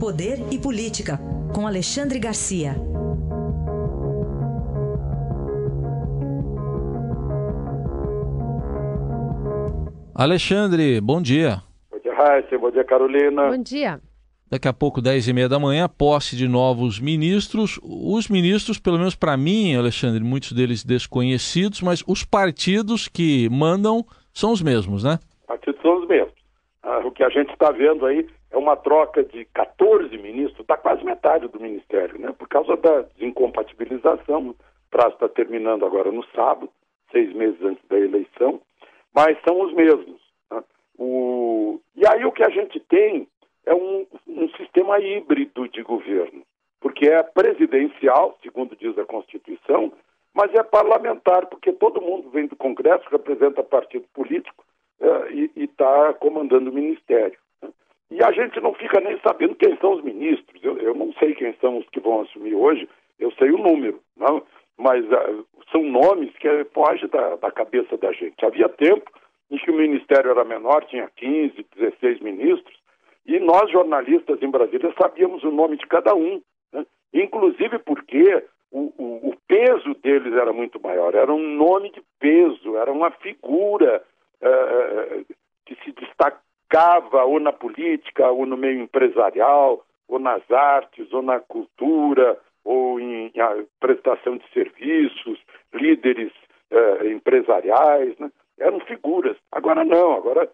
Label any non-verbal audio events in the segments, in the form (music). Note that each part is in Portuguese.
Poder e Política, com Alexandre Garcia. Alexandre, bom dia. Bom dia, Raíssa. Bom dia, Carolina. Bom dia. Daqui a pouco, 10 e meia da manhã, posse de novos ministros. Os ministros, pelo menos para mim, Alexandre, muitos deles desconhecidos, mas os partidos que mandam são os mesmos, né? Partidos são os mesmos. Ah, o que a gente está vendo aí uma troca de 14 ministros, dá quase metade do ministério, né? Por causa da desincompatibilização. O prazo está terminando agora no sábado, seis meses antes da eleição, mas são os mesmos. Né? O... E aí o que a gente tem é um, um sistema híbrido de governo, porque é presidencial, segundo diz a Constituição, mas é parlamentar, porque todo mundo vem do Congresso, representa partido político uh, e está comandando o ministério. E a gente não fica nem sabendo quem são os ministros. Eu, eu, não sei quem são os que vão assumir hoje, eu sei o número, não? mas uh, são nomes que fogem da, da cabeça da gente. Havia tempo em que o ministério era menor, tinha 15, 16 ministros, e nós, jornalistas em Brasília, sabíamos o nome de cada um, né? inclusive porque o, o, o, peso deles era muito maior. Era um nome de peso, era uma figura uh, que se destacava ou na política, ou no meio empresarial, ou nas artes, ou na cultura, ou em, em prestação de serviços, líderes uh, empresariais. Né? Eram figuras. Agora não, agora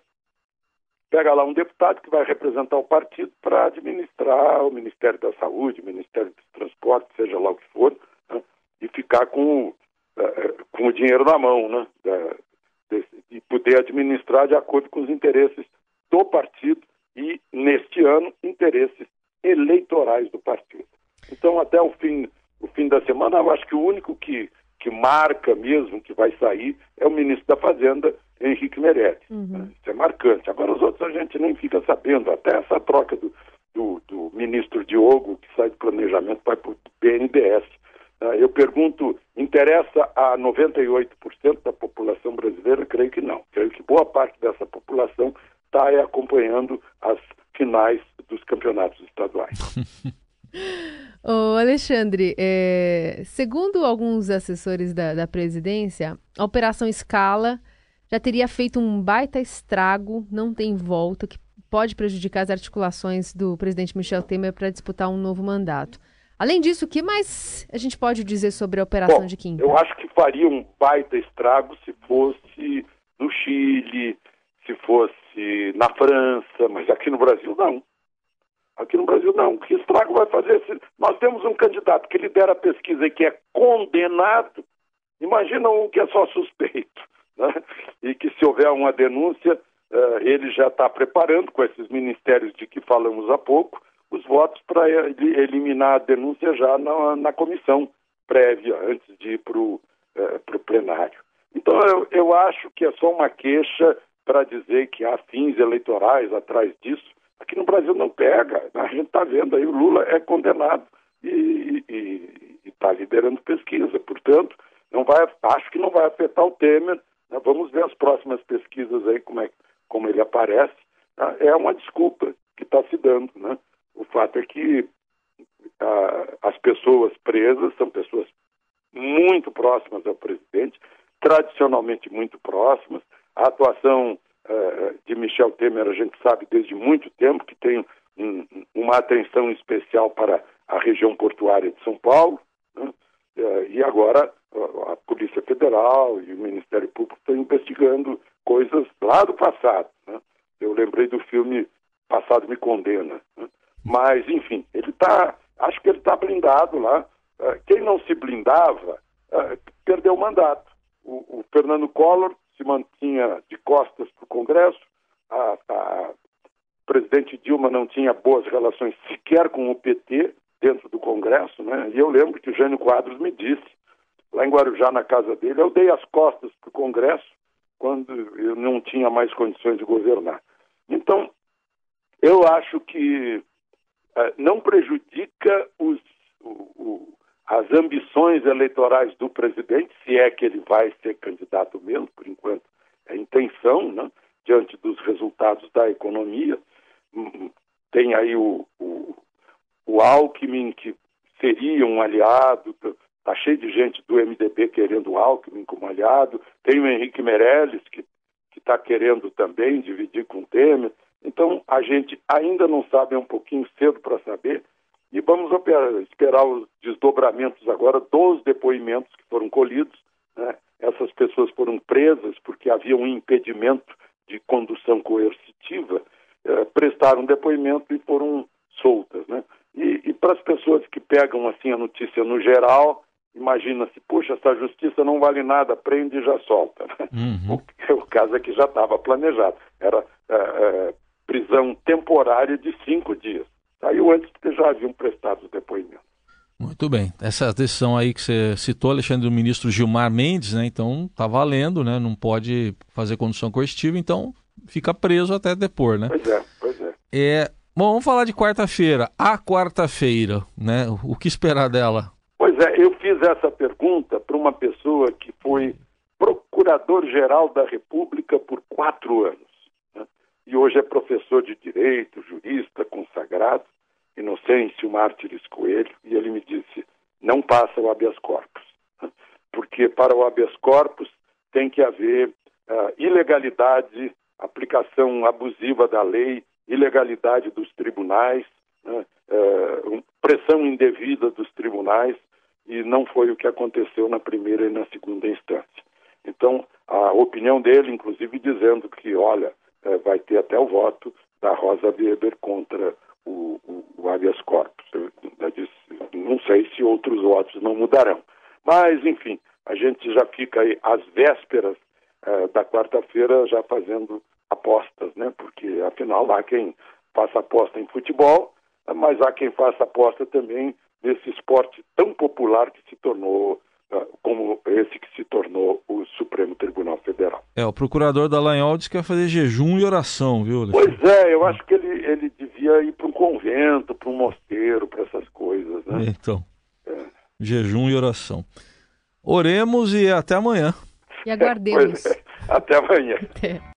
pega lá um deputado que vai representar o partido para administrar o Ministério da Saúde, o Ministério dos Transportes, seja lá o que for, né? e ficar com, uh, com o dinheiro na mão, né? e poder administrar de acordo com os interesses do partido e, neste ano, interesses eleitorais do partido. Então, até o fim, o fim da semana, eu acho que o único que, que marca mesmo que vai sair é o ministro da Fazenda, Henrique Meirelles. Uhum. Né? Isso é marcante. Agora os outros a gente nem fica sabendo. Até essa troca do, do, do ministro Diogo, que sai do planejamento, vai para o BNDES. Né? Eu pergunto, interessa a 98% da (laughs) Ô Alexandre, é, segundo alguns assessores da, da presidência, a Operação Escala já teria feito um baita estrago, não tem volta, que pode prejudicar as articulações do presidente Michel Temer para disputar um novo mandato. Além disso, o que mais a gente pode dizer sobre a operação Bom, de Kim? Eu acho que faria um baita estrago se fosse no Chile, se fosse na França, mas aqui no Brasil não. Aqui no Brasil não. Que estrago vai fazer? Se nós temos um candidato que lidera a pesquisa e que é condenado. Imagina um que é só suspeito (laughs) né? e que se houver uma denúncia, uh, ele já está preparando, com esses ministérios de que falamos há pouco, os votos para eliminar a denúncia já na, na, comissão prévia, antes de ir para o uh, plenário. Então, eu, eu acho que é só uma queixa para dizer que há fins eleitorais atrás disso. No Brasil não pega, a gente está vendo aí, o Lula é condenado e está liderando pesquisa, portanto, não vai, acho que não vai afetar o Temer né? Vamos ver as próximas pesquisas aí, como, é, como ele aparece. Tá? É uma desculpa que está se dando. Né? O fato é que ah, as pessoas presas são pessoas muito próximas ao presidente, tradicionalmente muito próximas. A atuação ah, de Michel Temer, a gente sabe desde muito tempo que tem um, uma atenção especial para a região portuária de São Paulo. Né? Ah, e agora a Polícia Federal e o Ministério Público estão investigando coisas lá do passado. Né? Eu lembrei do filme Passado Me Condena. Né? Mas, enfim, ele está. Acho que ele está blindado lá. Quem não se blindava perdeu o mandato. O, o Fernando Collor se mantinha de costas para o Congresso, a, a presidente Dilma não tinha boas relações sequer com o PT dentro do Congresso, né? E eu lembro que o Jânio Quadros me disse lá em Guarujá, na casa dele. Eu dei as costas para o Congresso quando eu não tinha mais condições de governar. Então, eu acho que uh, não prejudica os, o, o, as ambições eleitorais do presidente, se é que ele vai ser candidato mesmo, por enquanto é intenção, né, diante dos resultados da economia. Hum, tem aí o, o o Alckmin, que seria um aliado, está cheio de gente do MDB querendo o Alckmin como aliado, tem o Henrique Meirelles, que está querendo também dividir com o Temer. Então, a gente ainda não sabe, é um pouquinho cedo para saber, e vamos esperar os desdobramentos agora dos depoimentos que foram colhidos. Né? Essas pessoas foram presas porque havia um impedimento de condução coercitiva, eh, prestaram depoimento e foram soltas. Né? E, e para as pessoas que pegam assim a notícia no geral, imagina-se, puxa, essa justiça não vale nada, prende e já solta. Né? Uhum. O, o, caso é que já estava planejado. Era eh, eh, prisão temporária de cinco dias saiu antes porque já haviam prestado os depoimentos. Muito bem. Essa decisão aí que você citou, Alexandre, do ministro Gilmar Mendes, né? Então tá valendo, né? Não pode fazer condução coercitiva, então fica preso até depor, né? Pois é, pois é. é bom, vamos falar de quarta-feira. A quarta-feira, né? O que esperar dela? Pois é, eu fiz essa pergunta para uma pessoa que foi procurador-geral da República por quatro anos. Né? E hoje é professor de Direito, jurista, consagrado. Inocêncio Mártires Coelho, e ele me disse: não passa o habeas corpus, (laughs) porque para o habeas corpus tem que haver uh, ilegalidade, aplicação abusiva da lei, ilegalidade dos tribunais, né, uh, pressão indevida dos tribunais, e não foi o que aconteceu na primeira e na segunda instância. Então, a opinião dele, inclusive, dizendo que, olha, uh, vai ter até o voto da Rosa Weber contra o, habeas corpus. Eu, eu disse, não sei se outros votos não mudarão. Mas, enfim, a gente já fica aí às vésperas uh, da quarta-feira já fazendo apostas, né? Porque, afinal, há quem faça aposta em futebol, mas há quem faça aposta também nesse esporte tão popular que se tornou uh, como esse que se tornou o Supremo Tribunal Federal. É, o procurador da disse que vai fazer jejum e oração, viu? Alexandre? Pois é, eu acho que ele, ele devia ir para um convento, para um mosteiro, para essas coisas, né? Então, é. jejum e oração. Oremos e até amanhã. E aguardemos. É, até amanhã. Até.